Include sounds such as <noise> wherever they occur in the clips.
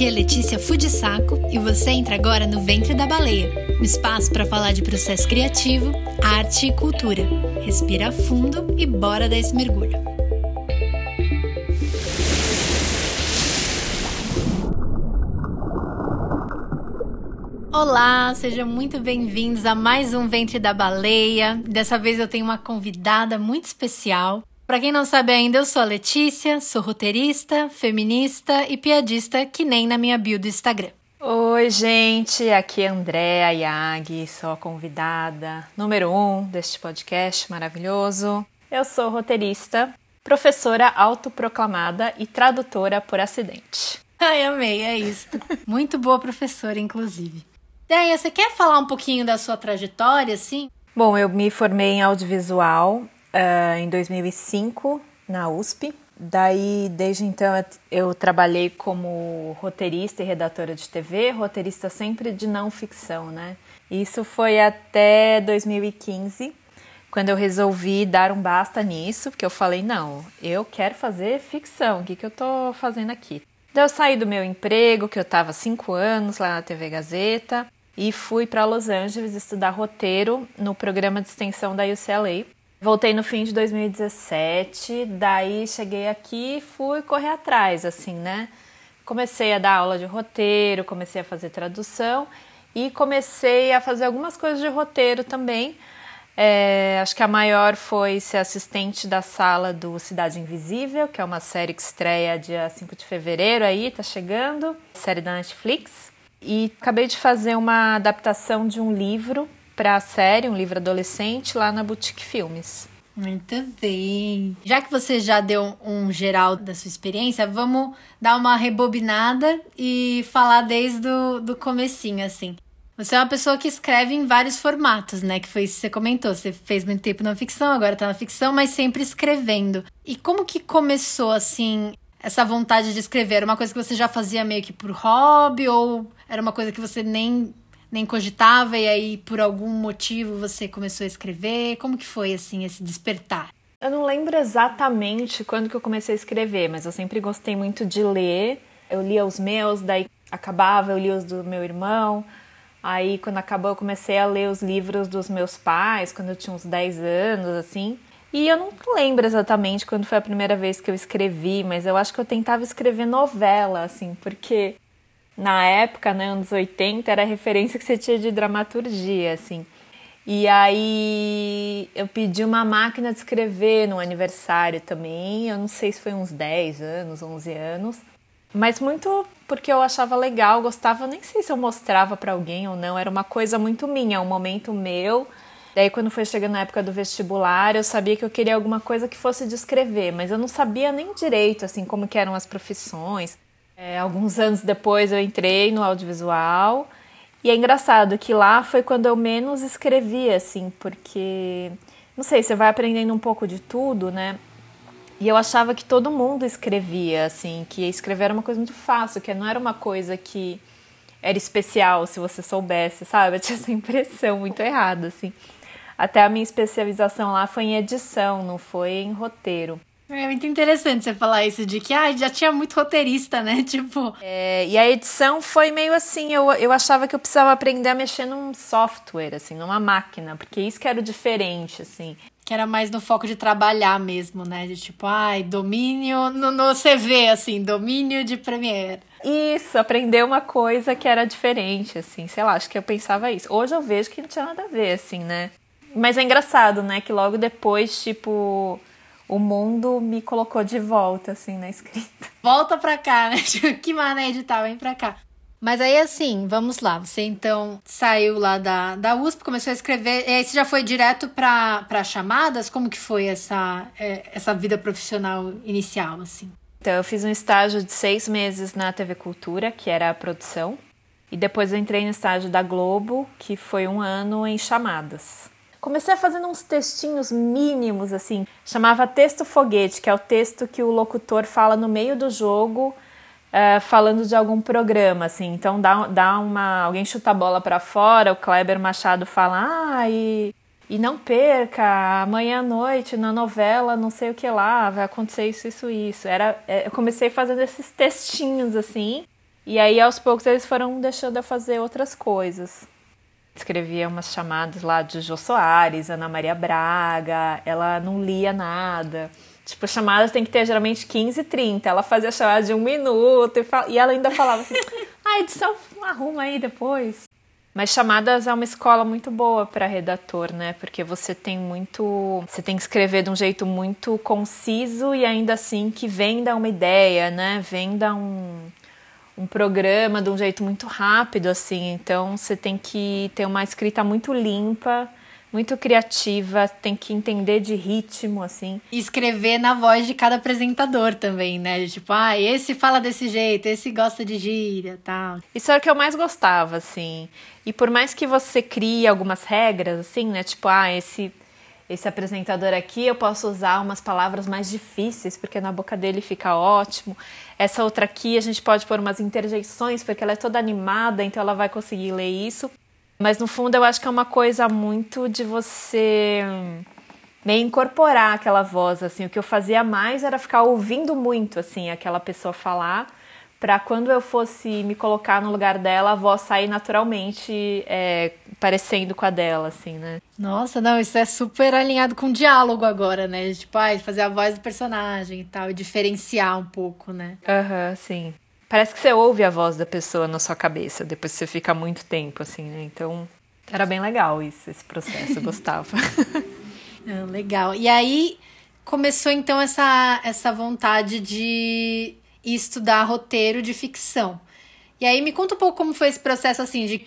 Aqui é Letícia Fudisaco e você entra agora no Ventre da Baleia, um espaço para falar de processo criativo, arte e cultura. Respira fundo e bora dar esse mergulho. Olá, sejam muito bem-vindos a mais um Ventre da Baleia. Dessa vez eu tenho uma convidada muito especial. Para quem não sabe ainda, eu sou a Letícia, sou roteirista, feminista e piadista, que nem na minha bio do Instagram. Oi, gente, aqui é Andréa Yagi, sou a convidada número um deste podcast maravilhoso. Eu sou roteirista, professora autoproclamada e tradutora por acidente. Ai, amei, é isso. Muito boa professora, inclusive. Daí, você quer falar um pouquinho da sua trajetória, assim? Bom, eu me formei em audiovisual uh, em 2005 na USP. Daí, desde então, eu trabalhei como roteirista e redatora de TV, roteirista sempre de não ficção, né? Isso foi até 2015, quando eu resolvi dar um basta nisso, porque eu falei: não, eu quero fazer ficção, o que, que eu tô fazendo aqui? Daí eu saí do meu emprego, que eu estava cinco anos lá na TV Gazeta, e fui para Los Angeles estudar roteiro no programa de extensão da UCLA. Voltei no fim de 2017, daí cheguei aqui e fui correr atrás, assim, né? Comecei a dar aula de roteiro, comecei a fazer tradução e comecei a fazer algumas coisas de roteiro também. É, acho que a maior foi ser assistente da sala do Cidade Invisível, que é uma série que estreia dia 5 de fevereiro aí, tá chegando, série da Netflix. E acabei de fazer uma adaptação de um livro para a série, um livro adolescente, lá na Boutique Filmes. Muito bem. Já que você já deu um geral da sua experiência, vamos dar uma rebobinada e falar desde o do comecinho, assim. Você é uma pessoa que escreve em vários formatos, né? Que foi isso que você comentou. Você fez muito tempo na ficção, agora tá na ficção, mas sempre escrevendo. E como que começou, assim, essa vontade de escrever? Era uma coisa que você já fazia meio que por hobby? Ou era uma coisa que você nem nem cogitava e aí por algum motivo você começou a escrever? Como que foi assim esse despertar? Eu não lembro exatamente quando que eu comecei a escrever, mas eu sempre gostei muito de ler. Eu lia os meus, daí acabava, eu lia os do meu irmão. Aí quando acabou eu comecei a ler os livros dos meus pais, quando eu tinha uns 10 anos, assim. E eu não lembro exatamente quando foi a primeira vez que eu escrevi, mas eu acho que eu tentava escrever novela, assim, porque na época, né, anos 80, era a referência que você tinha de dramaturgia, assim. E aí eu pedi uma máquina de escrever no aniversário também, eu não sei se foi uns 10 anos, 11 anos, mas muito porque eu achava legal, gostava, nem sei se eu mostrava para alguém ou não, era uma coisa muito minha, um momento meu. Daí quando foi chegando na época do vestibular, eu sabia que eu queria alguma coisa que fosse de escrever, mas eu não sabia nem direito assim como que eram as profissões. É, alguns anos depois eu entrei no audiovisual e é engraçado que lá foi quando eu menos escrevi, assim, porque não sei, você vai aprendendo um pouco de tudo, né? E eu achava que todo mundo escrevia, assim, que escrever era uma coisa muito fácil, que não era uma coisa que era especial se você soubesse, sabe? <laughs> Eu tinha essa impressão muito errada, assim. Até a minha especialização lá foi em edição, não foi em roteiro. É muito interessante você falar isso de que ah, já tinha muito roteirista, né? <laughs> Tipo. É, e a edição foi meio assim, eu, eu achava que eu precisava aprender a mexer num software, assim, numa máquina, porque isso que era o diferente, assim. Que era mais no foco de trabalhar mesmo, né? De tipo, ai, domínio no, no CV, assim, domínio de Premiere. Isso, aprender uma coisa que era diferente, assim, sei lá, acho que eu pensava isso. Hoje eu vejo que não tinha nada a ver, assim, né? Mas é engraçado, né? Que logo depois, tipo, o mundo me colocou de volta, assim, na escrita. <laughs> Volta pra cá, né? <laughs> que mané edital, vem pra cá. Mas aí, assim, vamos lá. Você então saiu lá da, da USP, começou a escrever. E aí você já foi direto para chamadas? Como que foi essa, é, essa vida profissional inicial, assim? Então, eu fiz um estágio de seis meses na TV Cultura, que era a produção. E depois eu entrei no estágio da Globo, que foi um ano em chamadas. Comecei a fazendo uns textinhos mínimos, assim. Chamava texto foguete, que é o texto que o locutor fala no meio do jogo, uh, falando de algum programa, assim. Então dá, dá uma. Alguém chuta a bola para fora, o Kleber Machado fala, ah, e, e não perca, amanhã à noite na novela, não sei o que lá, vai acontecer isso, isso, isso. Era, é, eu comecei fazendo esses textinhos, assim. E aí, aos poucos, eles foram deixando eu fazer outras coisas. Escrevia umas chamadas lá de Jô Soares, Ana Maria Braga, ela não lia nada. Tipo, chamadas tem que ter geralmente 15, 30. Ela fazia chamada de um minuto e, fal... e ela ainda falava assim: <laughs> ah, edição arruma aí depois. Mas chamadas é uma escola muito boa para redator, né? Porque você tem muito, você tem que escrever de um jeito muito conciso e ainda assim que venda uma ideia, né? Venda um, um programa de um jeito muito rápido, assim. Então você tem que ter uma escrita muito limpa muito criativa, tem que entender de ritmo, assim. E escrever na voz de cada apresentador também, né? Tipo, ah, esse fala desse jeito, esse gosta de gíria tal. Isso era o que eu mais gostava, assim. E por mais que você crie algumas regras, assim, né? Tipo, ah, esse, esse apresentador aqui eu posso usar umas palavras mais difíceis, porque na boca dele fica ótimo. Essa outra aqui a gente pode pôr umas interjeições, porque ela é toda animada, então ela vai conseguir ler isso. Mas no fundo eu acho que é uma coisa muito de você meio incorporar aquela voz, assim. O que eu fazia mais era ficar ouvindo muito, assim, aquela pessoa falar, para quando eu fosse me colocar no lugar dela, a voz sair naturalmente é, parecendo com a dela, assim, né? Nossa, não, isso é super alinhado com o diálogo agora, né? Tipo, ah, fazer a voz do personagem e tal, e diferenciar um pouco, né? Aham, uhum, sim. Parece que você ouve a voz da pessoa na sua cabeça depois que você fica muito tempo, assim, né? Então, era bem legal isso, esse processo, eu gostava. <laughs> ah, legal. E aí começou então essa, essa vontade de estudar roteiro de ficção. E aí me conta um pouco como foi esse processo assim de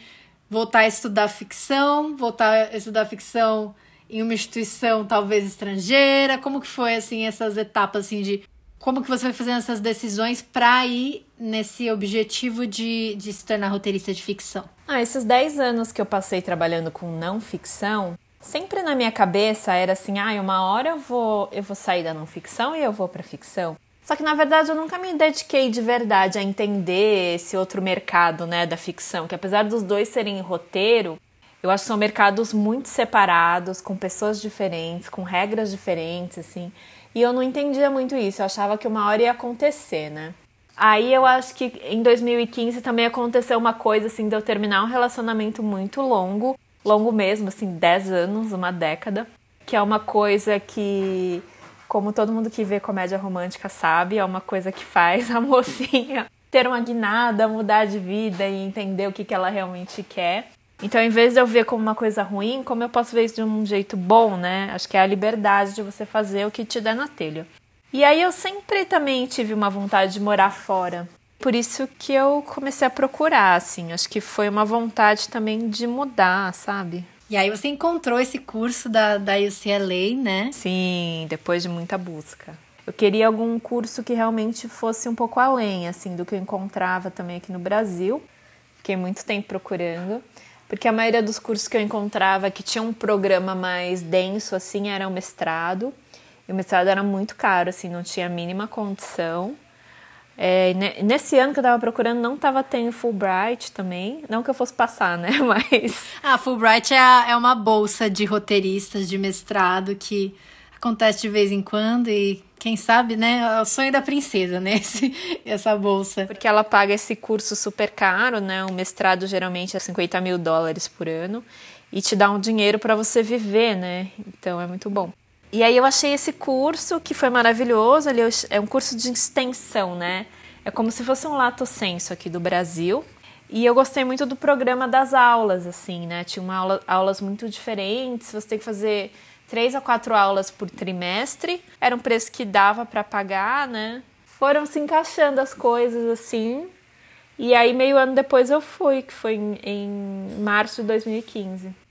voltar a estudar ficção, voltar a estudar ficção em uma instituição talvez estrangeira, como que foi assim essas etapas assim de como que você vai fazendo essas decisões para ir nesse objetivo de, de se tornar roteirista de ficção? Ah, esses 10 anos que eu passei trabalhando com não ficção, sempre na minha cabeça era assim, ah, uma hora eu vou, eu vou sair da não ficção e eu vou para ficção. Só que na verdade eu nunca me dediquei de verdade a entender esse outro mercado, né, da ficção, que apesar dos dois serem roteiro, eu acho que são mercados muito separados, com pessoas diferentes, com regras diferentes, assim. E eu não entendia muito isso, eu achava que uma hora ia acontecer, né? Aí eu acho que em 2015 também aconteceu uma coisa assim de eu terminar um relacionamento muito longo, longo mesmo, assim, 10 anos, uma década, que é uma coisa que, como todo mundo que vê comédia romântica sabe, é uma coisa que faz a <laughs> mocinha ter uma guinada, mudar de vida e entender o que, que ela realmente quer. Então, em vez de eu ver como uma coisa ruim, como eu posso ver isso de um jeito bom, né? Acho que é a liberdade de você fazer o que te der na telha. E aí eu sempre também tive uma vontade de morar fora. Por isso que eu comecei a procurar, assim. Acho que foi uma vontade também de mudar, sabe? E aí você encontrou esse curso da, da UCLA, né? Sim, depois de muita busca. Eu queria algum curso que realmente fosse um pouco além, assim, do que eu encontrava também aqui no Brasil. Fiquei muito tempo procurando porque a maioria dos cursos que eu encontrava que tinha um programa mais denso assim era o mestrado. E o mestrado era muito caro, assim, não tinha a mínima condição. É, nesse ano que eu tava procurando, não tava tendo Fulbright também. Não que eu fosse passar, né? <laughs> Mas. Ah, Fulbright é, a, é uma bolsa de roteiristas de mestrado que acontece de vez em quando e quem sabe, né? É o sonho da princesa, né? <laughs> Esse, essa bolsa. Porque ela paga esse curso super caro, né? Um mestrado geralmente é 50 mil dólares por ano e te dá um dinheiro para você viver, né? Então é muito bom. E aí eu achei esse curso que foi maravilhoso. Ele é um curso de extensão, né? É como se fosse um lato senso aqui do Brasil. E eu gostei muito do programa das aulas, assim, né? Tinha uma aula, aulas muito diferentes. Você tem que fazer três a quatro aulas por trimestre. Era um preço que dava para pagar, né? Foram se encaixando as coisas assim. E aí, meio ano depois, eu fui, que foi em, em março de 2015.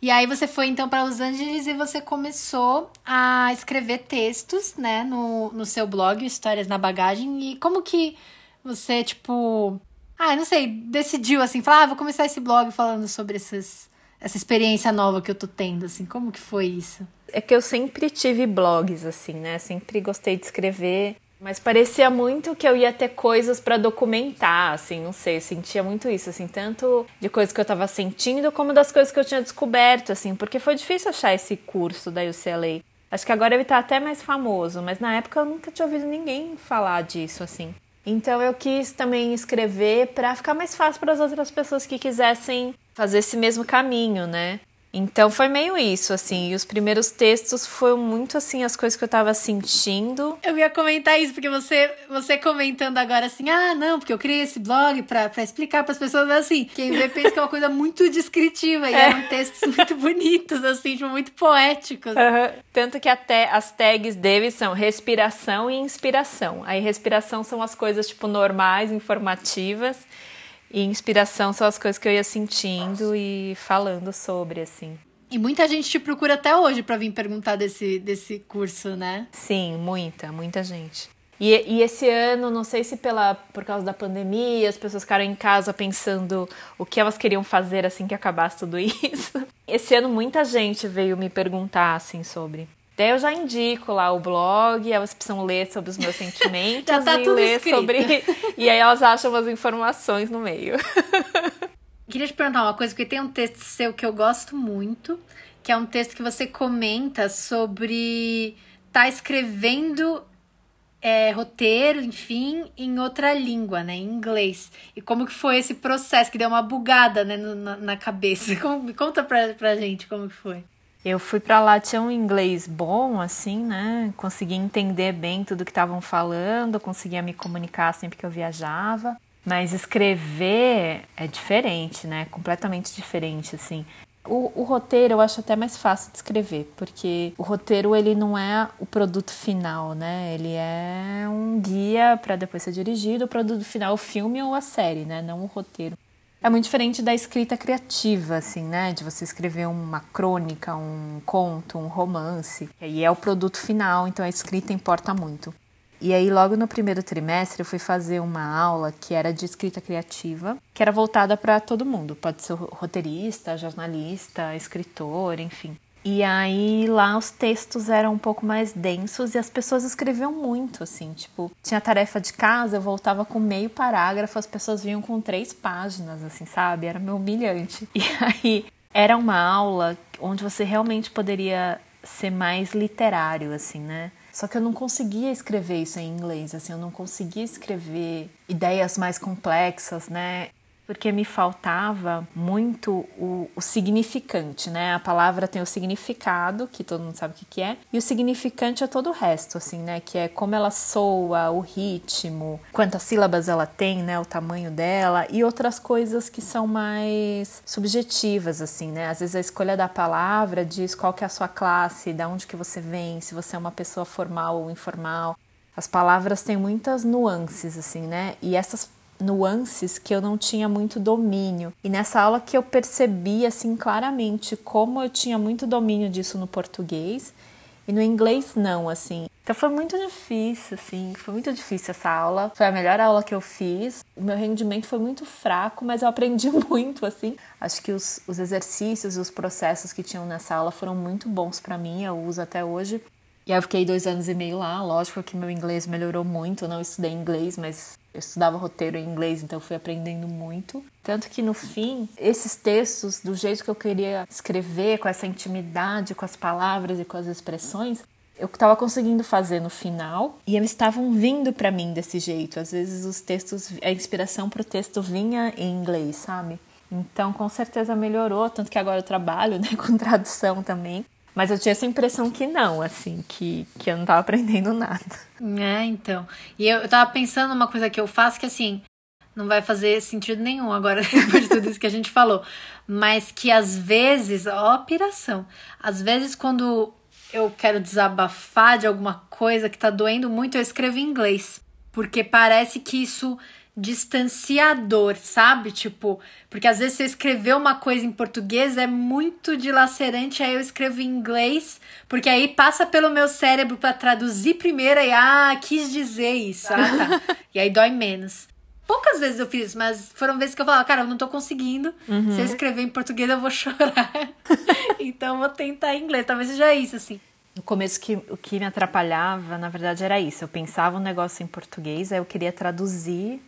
E aí você foi então para Los Angeles e você começou a escrever textos, né, no, no seu blog, Histórias na Bagagem. E como que você, tipo, ah, não sei, decidiu assim, falar, ah, vou começar esse blog falando sobre esses essa experiência nova que eu tô tendo, assim, como que foi isso? É que eu sempre tive blogs, assim, né? Sempre gostei de escrever, mas parecia muito que eu ia ter coisas para documentar, assim, não sei, sentia muito isso, assim, tanto de coisas que eu tava sentindo como das coisas que eu tinha descoberto, assim, porque foi difícil achar esse curso da UCLA. Acho que agora ele tá até mais famoso, mas na época eu nunca tinha ouvido ninguém falar disso assim. Então eu quis também escrever para ficar mais fácil para as outras pessoas que quisessem fazer esse mesmo caminho, né? Então foi meio isso, assim. E os primeiros textos foram muito assim as coisas que eu tava sentindo. Eu ia comentar isso, porque você, você comentando agora assim, ah, não, porque eu criei esse blog pra, pra explicar pras pessoas assim. Quem vê pensa que é uma coisa muito descritiva. E é. eram textos <laughs> muito bonitos, assim, tipo, muito poéticos. Uhum. Tanto que até as tags dele são respiração e inspiração. Aí respiração são as coisas, tipo, normais, informativas. E inspiração são as coisas que eu ia sentindo e falando sobre, assim. E muita gente te procura até hoje para vir perguntar desse, desse curso, né? Sim, muita, muita gente. E, e, esse ano, não sei se pela, por causa da pandemia, as pessoas ficaram em casa pensando o que elas queriam fazer assim que acabasse tudo <laughs> isso. Esse ano muita gente veio me perguntar assim sobre. Daí eu já indico lá o blog, elas precisam ler sobre os meus <laughs> sentimentos já tá e tudo ler escrito. sobre. <laughs> E aí elas acham umas informações no meio. <laughs> Queria te perguntar uma coisa, porque tem um texto seu que eu gosto muito, que é um texto que você comenta sobre tá escrevendo é, roteiro, enfim, em outra língua, né? Em inglês. E como que foi esse processo que deu uma bugada né, no, na, na, cabeça? Como, conta pra, pra gente como que foi. Eu fui para lá, tinha um inglês bom, assim, né? Conseguia entender bem tudo que estavam falando, conseguia me comunicar sempre que eu viajava. Mas escrever é diferente, né? Completamente diferente, assim. O, o, roteiro eu acho até mais fácil de escrever, porque o roteiro ele não é o produto final, né? Ele é um guia para depois ser dirigido. O produto final o filme ou a série, né? Não o roteiro. É muito diferente da escrita criativa, assim, né? De você escrever uma crônica, um conto, um romance. E aí é o produto final, então a escrita importa muito. E aí, logo no primeiro trimestre, eu fui fazer uma aula que era de escrita criativa, que era voltada para todo mundo. Pode ser roteirista, jornalista, escritor, enfim. E aí lá os textos eram um pouco mais densos e as pessoas escreviam muito, assim, tipo, tinha tarefa de casa, eu voltava com meio parágrafo, as pessoas vinham com três páginas, assim, sabe? Era meio humilhante. <laughs> E aí era uma aula onde você realmente poderia ser mais literário, assim, né? Só que eu não conseguia escrever isso em inglês, assim, eu não conseguia escrever ideias mais complexas, né? Porque me faltava muito o, o, significante, né? A palavra tem o significado, que todo mundo sabe o que, que é, e o significante é todo o resto, assim, né? Que é como ela soa, o ritmo, quantas sílabas ela tem, né? O tamanho dela, e outras coisas que são mais subjetivas, assim, né? Às vezes a escolha da palavra diz qual que é a sua classe, de onde que você vem, se você é uma pessoa formal ou informal. As palavras têm muitas nuances, assim, né? E essas nuances que eu não tinha muito domínio. E nessa aula que eu percebi assim claramente como eu tinha muito domínio disso no português e no inglês não, assim. Então foi muito difícil, assim, foi muito difícil essa aula. Foi a melhor aula que eu fiz. O meu rendimento foi muito fraco, mas eu aprendi <laughs> muito, assim. Acho que os, os exercícios e os processos que tinham nessa aula foram muito bons para mim, eu uso até hoje. E aí eu fiquei dois anos e meio lá, lógico que meu inglês melhorou muito, eu não estudei inglês, mas eu estudava roteiro em inglês, então fui aprendendo muito. Tanto que no fim, esses textos, do jeito que eu queria escrever, com essa intimidade, com as palavras e com as expressões, eu estava conseguindo fazer no final e eles estavam vindo para mim desse jeito. Às vezes os textos, a inspiração para o texto vinha em inglês, sabe? Então com certeza melhorou, tanto que agora eu trabalho né, <laughs> com tradução também. Mas eu tinha essa impressão que não, assim, que, que eu não tava aprendendo nada. É, então. E eu, eu tava pensando uma coisa que eu faço que, assim, não vai fazer sentido nenhum agora, <laughs> depois de tudo isso que a gente falou. Mas que às vezes, ó, piração. Às vezes, quando eu quero desabafar de alguma coisa que tá doendo muito, eu escrevo em inglês. Porque parece que isso distanciador, sabe? Tipo, porque às vezes você escrever uma coisa em português é muito dilacerante, aí eu escrevo em inglês, porque aí passa pelo meu cérebro para traduzir primeiro e ah, quis dizer isso, ah, tá. <laughs> e aí dói menos. Poucas vezes eu fiz, mas foram vezes que eu falava, cara, eu não tô conseguindo. Uhum. Se eu escrever em português, eu vou chorar. <laughs> então eu vou tentar em inglês. Talvez seja isso, assim. No começo, que, o que me atrapalhava, na verdade, era isso. Eu pensava um negócio em português, aí eu queria traduzir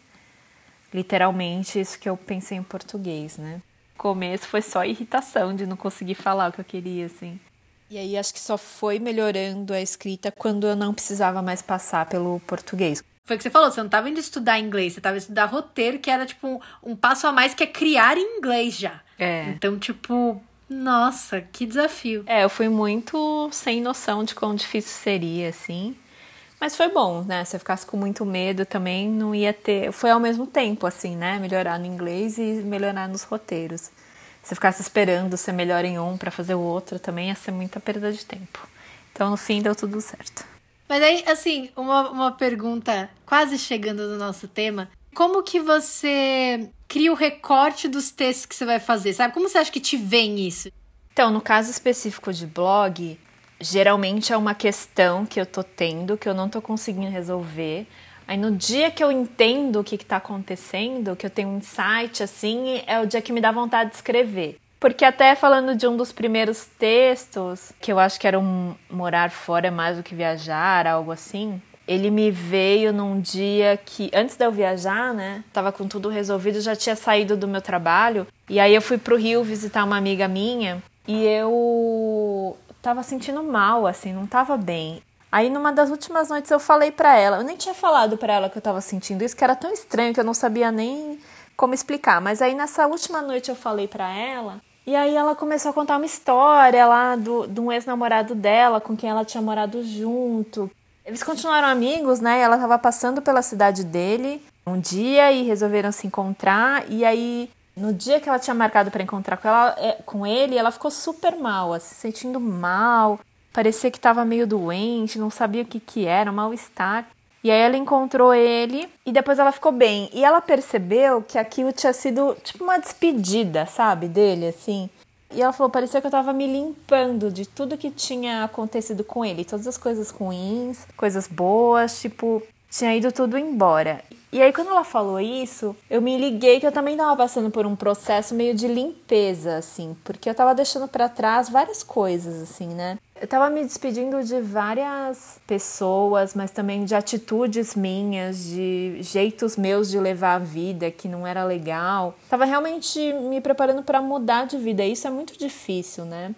literalmente isso que eu pensei em português, né? No começo foi só irritação de não conseguir falar o que eu queria, assim. E aí acho que só foi melhorando a escrita quando eu não precisava mais passar pelo português. Foi o que você falou, você não estava indo estudar inglês, você estava indo estudar roteiro, que era tipo um, um passo a mais que é criar em inglês já. É. Então, tipo, nossa, que desafio. É, eu fui muito sem noção de quão difícil seria, assim. Mas foi bom, né? Se eu ficasse com muito medo também, não ia ter. Foi ao mesmo tempo, assim, né? Melhorar no inglês e melhorar nos roteiros. Se eu ficasse esperando ser melhor em um para fazer o outro, também ia ser muita perda de tempo. Então, no fim, deu tudo certo. Mas aí, assim, uma, uma pergunta quase chegando no nosso tema. Como que você cria o recorte dos textos que você vai fazer, sabe? Como você acha que te vem isso? Então, no caso específico de blog, geralmente é uma questão que eu tô tendo, que eu não tô conseguindo resolver. Aí no dia que eu entendo o que está acontecendo, que eu tenho um insight assim, é o dia que me dá vontade de escrever. Porque até falando de um dos primeiros textos, que eu acho que era um morar fora é mais do que viajar, algo assim, ele me veio num dia que, antes de eu viajar, né, tava com tudo resolvido, já tinha saído do meu trabalho, e aí eu fui pro Rio visitar uma amiga minha, e eu tava sentindo mal, assim, não tava bem. Aí numa das últimas noites eu falei para ela, eu nem tinha falado para ela que eu tava sentindo isso, que era tão estranho que eu não sabia nem como explicar. Mas aí nessa última noite eu falei para ela, e aí ela começou a contar uma história lá do, de um ex-namorado dela, com quem ela tinha morado junto. Eles continuaram amigos, né? Ela tava passando pela cidade dele um dia e resolveram se encontrar. E aí, no dia que ela tinha marcado para encontrar com, ela, é, com ele, ela ficou super mal, assim, se sentindo mal parecia que estava meio doente, não sabia o que, que era, um mal-estar. E aí ela encontrou ele e depois ela ficou bem. E ela percebeu que aquilo tinha sido tipo uma despedida, sabe, dele, assim. E ela falou: parecia que eu tava me limpando de tudo que tinha acontecido com ele, todas as coisas ruins, coisas boas, tipo, tinha ido tudo embora. E aí, quando ela falou isso, eu me liguei que eu também tava passando por um processo meio de limpeza, assim, porque eu tava deixando para trás várias coisas, assim, né? Eu tava me despedindo de várias pessoas, mas também de atitudes minhas, de jeitos meus de levar a vida que não era legal. Tava realmente me preparando para mudar de vida. Isso é muito difícil, né?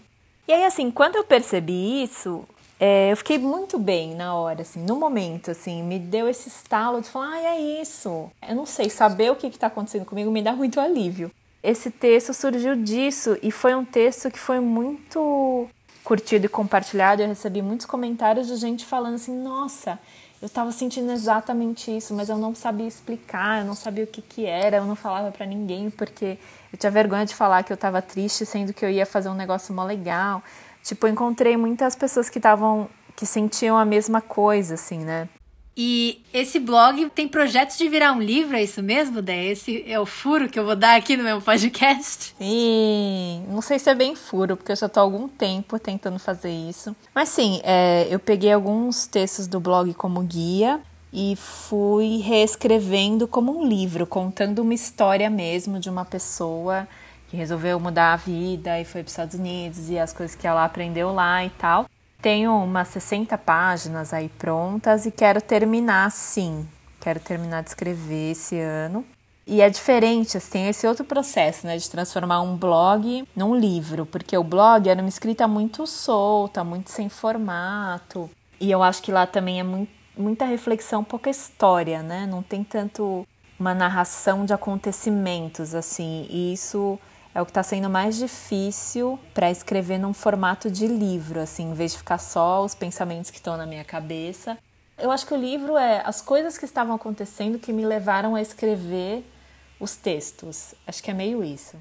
E aí, assim, quando eu percebi isso, é, eu fiquei muito bem na hora, assim, no momento, assim, me deu esse estalo de falar, ah, é isso. Eu não sei, saber o que está acontecendo comigo me dá muito alívio. Esse texto surgiu disso e foi um texto que foi muito curtido e compartilhado. Eu recebi muitos comentários de gente falando assim, nossa, eu estava sentindo exatamente isso, mas eu não sabia explicar, eu não sabia o que, que era, eu não falava para ninguém porque eu tinha vergonha de falar que eu estava triste, sendo que eu ia fazer um negócio mó legal. Tipo, eu encontrei muitas pessoas que estavam que sentiam a mesma coisa, assim, né? E esse blog tem projetos de virar um livro, é isso mesmo, Dé? Esse é o furo que eu vou dar aqui no meu podcast? Sim, não sei se é bem furo, porque eu já tô há algum tempo tentando fazer isso. Mas sim, é, eu peguei alguns textos do blog como guia e fui reescrevendo como um livro, contando uma história mesmo de uma pessoa que resolveu mudar a vida e foi para os Estados Unidos e as coisas que ela aprendeu lá e tal. Tenho umas 60 páginas aí prontas e quero terminar sim. Quero terminar de escrever esse ano. E é diferente, assim, esse outro processo, né, de transformar um blog num livro, porque o blog era uma escrita muito solta, muito sem formato. E eu acho que lá também é muito, muita reflexão, pouca história, né? Não tem tanto uma narração de acontecimentos, assim. E isso é o que está sendo mais difícil para escrever num formato de livro, assim, em vez de ficar só os pensamentos que estão na minha cabeça. Eu acho que o livro é as coisas que estavam acontecendo que me levaram a escrever os textos. Acho que é meio isso.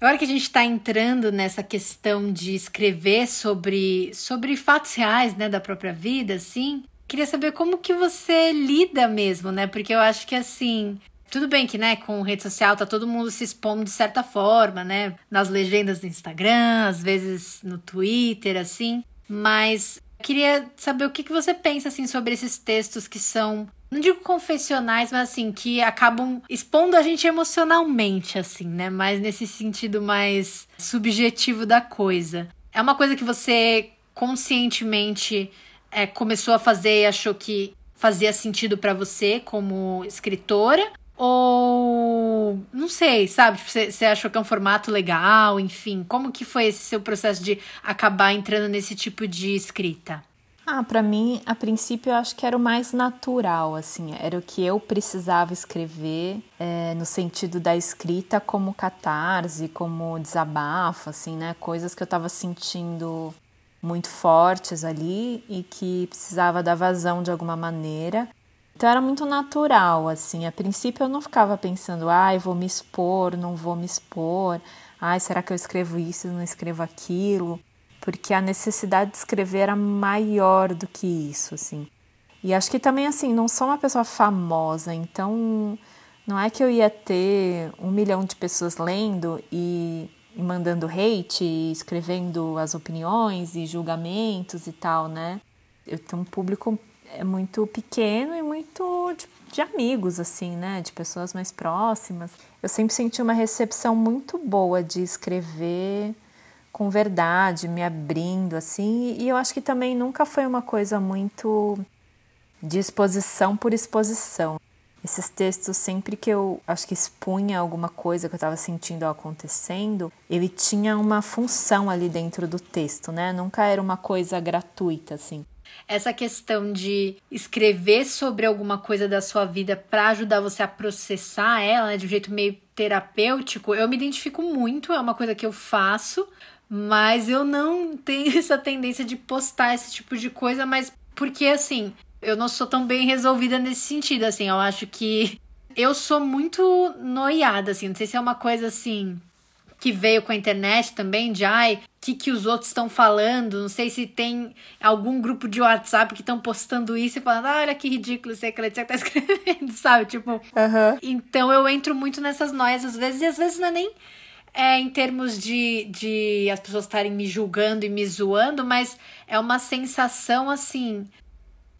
Agora que a gente está entrando nessa questão de escrever sobre, sobre fatos reais, né, da própria vida, assim, queria saber como que você lida mesmo, né? Porque eu acho que assim, tudo bem que, né, com rede social tá todo mundo se expondo de certa forma, né? Nas legendas do Instagram, às vezes no Twitter, assim. Mas queria saber o que, que você pensa, assim, sobre esses textos que são, não digo confessionais, mas assim, que acabam expondo a gente emocionalmente, assim, né? Mas nesse sentido mais subjetivo da coisa. É uma coisa que você conscientemente é, começou a fazer e achou que fazia sentido para você como escritora? Ou não sei, sabe? Tipo, você, achou que é um formato legal, enfim. Como que foi esse seu processo de acabar entrando nesse tipo de escrita? Ah, para mim, a princípio, eu acho que era o mais natural, assim, era o que eu precisava escrever, é, no sentido da escrita como catarse, como desabafo, assim, né? Coisas que eu estava sentindo muito fortes ali e que precisava dar vazão de alguma maneira. Então era muito natural, assim. A princípio eu não ficava pensando, ai, vou me expor, não vou me expor, ai, será que eu escrevo isso, não escrevo aquilo? Porque a necessidade de escrever era maior do que isso, assim. E acho que também, assim, não sou uma pessoa famosa, então não é que eu ia ter um milhão de pessoas lendo e mandando hate, escrevendo as opiniões e julgamentos e tal, né? Eu tenho um público é muito pequeno e muito de, de, amigos, assim, né? De pessoas mais próximas. Eu sempre senti uma recepção muito boa de escrever com verdade, me abrindo, assim. E eu acho que também nunca foi uma coisa muito de exposição por exposição. Esses textos, sempre que eu acho que expunha alguma coisa que eu estava sentindo acontecendo, ele tinha uma função ali dentro do texto, né? Nunca era uma coisa gratuita, assim. Essa questão de escrever sobre alguma coisa da sua vida para ajudar você a processar ela, né, de um jeito meio terapêutico, eu me identifico muito, é uma coisa que eu faço, mas eu não <laughs> tenho essa tendência de postar esse tipo de coisa, mas porque assim, eu não sou tão bem resolvida nesse sentido, assim. Eu acho que eu sou muito noiada, assim. Não sei se é uma coisa assim que veio com a internet também, de ai, que, que os outros estão falando. Não sei se tem algum grupo de WhatsApp que estão postando isso e falando, ah, olha que ridículo aí que a Letícia tá <laughs> escrevendo, sabe? Tipo. Uhum. Então eu entro muito nessas noias às vezes, e às vezes não é nem. É, em termos de, de as pessoas estarem me julgando e me zoando, mas é uma sensação assim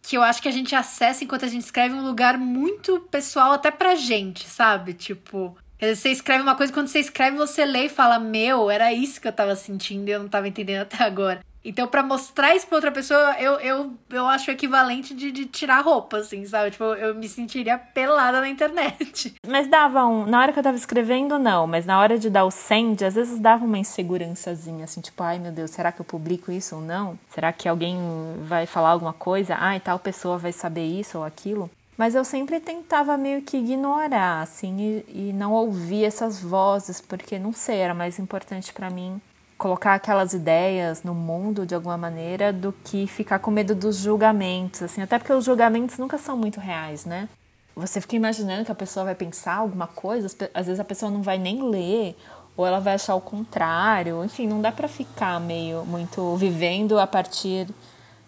que eu acho que a gente acessa enquanto a gente escreve um lugar muito pessoal até pra gente, sabe? Tipo, você escreve uma coisa, quando você escreve, você lê e fala: Meu, era isso que eu tava sentindo e eu não tava entendendo até agora. Então, para mostrar isso pra outra pessoa, eu, eu, eu acho equivalente de, de tirar roupa, assim, sabe? Tipo, eu me sentiria pelada na internet. <laughs> Mas dava um. Na hora que eu tava escrevendo, não. Mas na hora de dar o send, às vezes dava uma insegurançazinha, assim, tipo, ai meu Deus, será que eu publico isso ou não? Será que alguém vai falar alguma coisa? Ai, tal pessoa vai saber isso ou aquilo? Mas eu sempre tentava meio que ignorar, assim, e, e não ouvir essas vozes, porque não sei, era mais importante para mim colocar aquelas ideias no mundo de alguma maneira do que ficar com medo dos julgamentos, assim, até porque os julgamentos nunca são muito reais, né? Você fica imaginando que a pessoa vai pensar alguma coisa, às vezes a pessoa não vai nem ler, ou ela vai achar o contrário, enfim, não dá para ficar meio muito vivendo a partir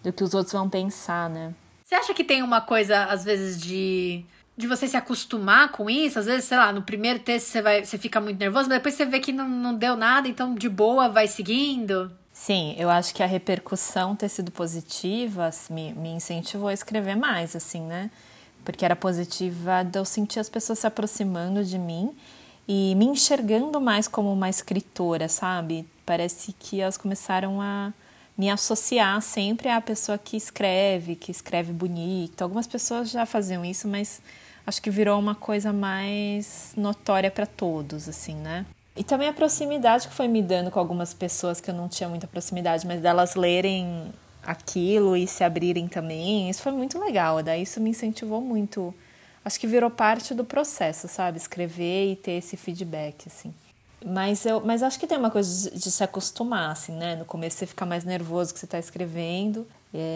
do que os outros vão pensar, né? Você acha que tem uma coisa às vezes de de você se acostumar com isso. Às vezes, sei lá, no primeiro texto você, vai, você fica muito nervoso, mas depois você vê que não, não deu nada, então de boa vai seguindo. Sim, eu acho que a repercussão ter sido positiva me, me incentivou a escrever mais, assim, né? Porque era positiva de eu sentir as pessoas se aproximando de mim e me enxergando mais como uma escritora, sabe? Parece que elas começaram a me associar sempre à pessoa que escreve, que escreve bonito. Algumas pessoas já faziam isso, mas acho que virou uma coisa mais notória para todos, assim, né? E também a proximidade que foi me dando com algumas pessoas que eu não tinha muita proximidade, mas delas lerem aquilo e se abrirem também, isso foi muito legal. Daí isso me incentivou muito. Acho que virou parte do processo, sabe? Escrever e ter esse feedback, assim. Mas, eu, mas acho que tem uma coisa de, de se acostumar, assim, né? No começo você fica mais nervoso que você está escrevendo,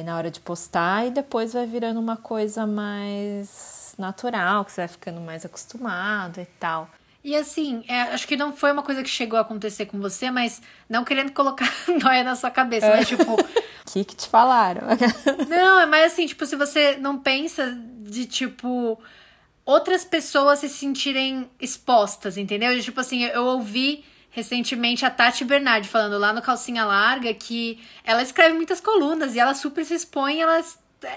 na hora de postar, e depois vai virando uma coisa mais natural, que você vai ficando mais acostumado e tal. E assim, é, acho que não foi uma coisa que chegou a acontecer com você, mas não querendo colocar <laughs> noia na sua cabeça, é. mas tipo. O <laughs> que, que te falaram? não, é mais assim, tipo, se você não pensa de tipo. Outras pessoas se sentirem expostas, entendeu? De, tipo assim, eu ouvi recentemente a Tati Bernardi falando lá no Calcinha Larga que ela escreve muitas colunas e ela super se expõe, ela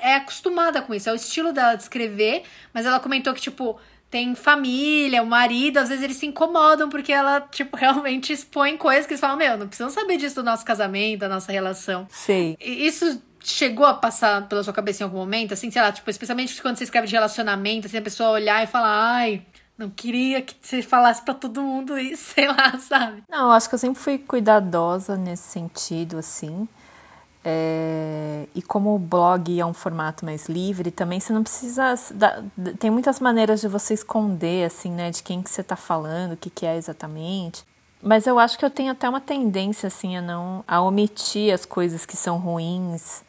é acostumada com isso, é o estilo dela de escrever, mas ela comentou que, tipo, tem família, o marido, às vezes eles se incomodam porque ela, tipo, <laughs> realmente expõe coisas que eles falam, meu, não precisam saber disso do nosso casamento, da nossa relação. Sei. Isso chegou a passar pela sua cabeça em algum momento, assim, sei lá, tipo, especialmente quando você escreve de relacionamento, assim, a pessoa olhar e falar, ai, não queria que você falasse para todo mundo isso, <laughs> sei lá, sabe? Não, acho que eu sempre fui cuidadosa nesse sentido, assim. É, e como o blog é um formato mais livre, também você não precisa. Tem muitas maneiras de você esconder, assim, né, de quem que você está falando, o que, que é exatamente. Mas eu acho que eu tenho até uma tendência, assim, a não. a omitir as coisas que são ruins,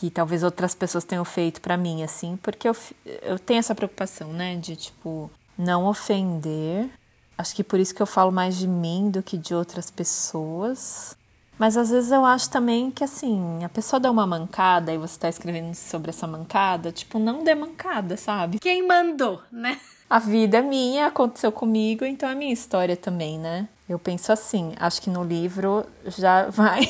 que talvez outras pessoas tenham feito para mim, assim, porque eu, eu tenho essa preocupação, né, de, tipo, não ofender. Acho que por isso que eu falo mais de mim do que de outras pessoas. Mas às vezes eu acho também que assim, a pessoa dá uma mancada e você tá escrevendo sobre essa mancada, tipo, não dê mancada, sabe? Quem mandou, né? A vida é minha, aconteceu comigo, então é minha história também, né? Eu penso assim, acho que no livro já vai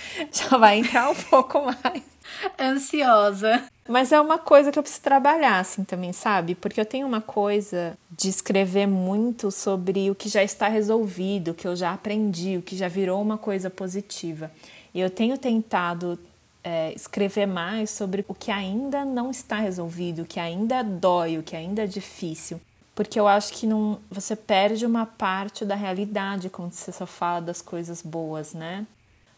<laughs> já vai entrar um pouco mais ansiosa. Mas é uma coisa que eu preciso trabalhar, assim, também, sabe? Porque eu tenho uma coisa de escrever muito sobre o que já está resolvido, o que eu já aprendi, o que já virou uma coisa positiva. E eu tenho tentado é, escrever mais sobre o que ainda não está resolvido, o que ainda dói, o que ainda é difícil. Porque eu acho que não, você perde uma parte da realidade quando você só fala das coisas boas, né?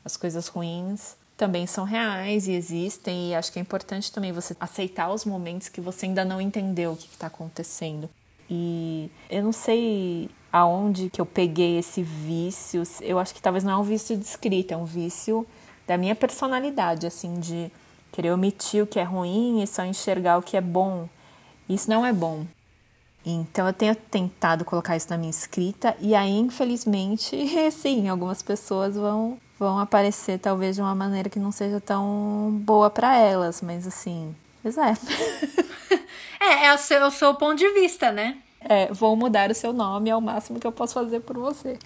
As coisas ruins também são reais e existem, e acho que é importante também você aceitar os momentos que você ainda não entendeu o que está acontecendo. E eu não sei aonde que eu peguei esse vício, eu acho que talvez não é um vício de escrita, é um vício da minha personalidade, assim, de querer omitir o que é ruim e só enxergar o que é bom. Isso não é bom. Então eu tenho tentado colocar isso na minha escrita e aí infelizmente, <laughs> sim, algumas pessoas vão vão aparecer talvez de uma maneira que não seja tão boa para elas, mas assim, pois é. <laughs> é, é o, seu, é o seu ponto de vista, né? É, vou mudar o seu nome, é o máximo que eu posso fazer por você.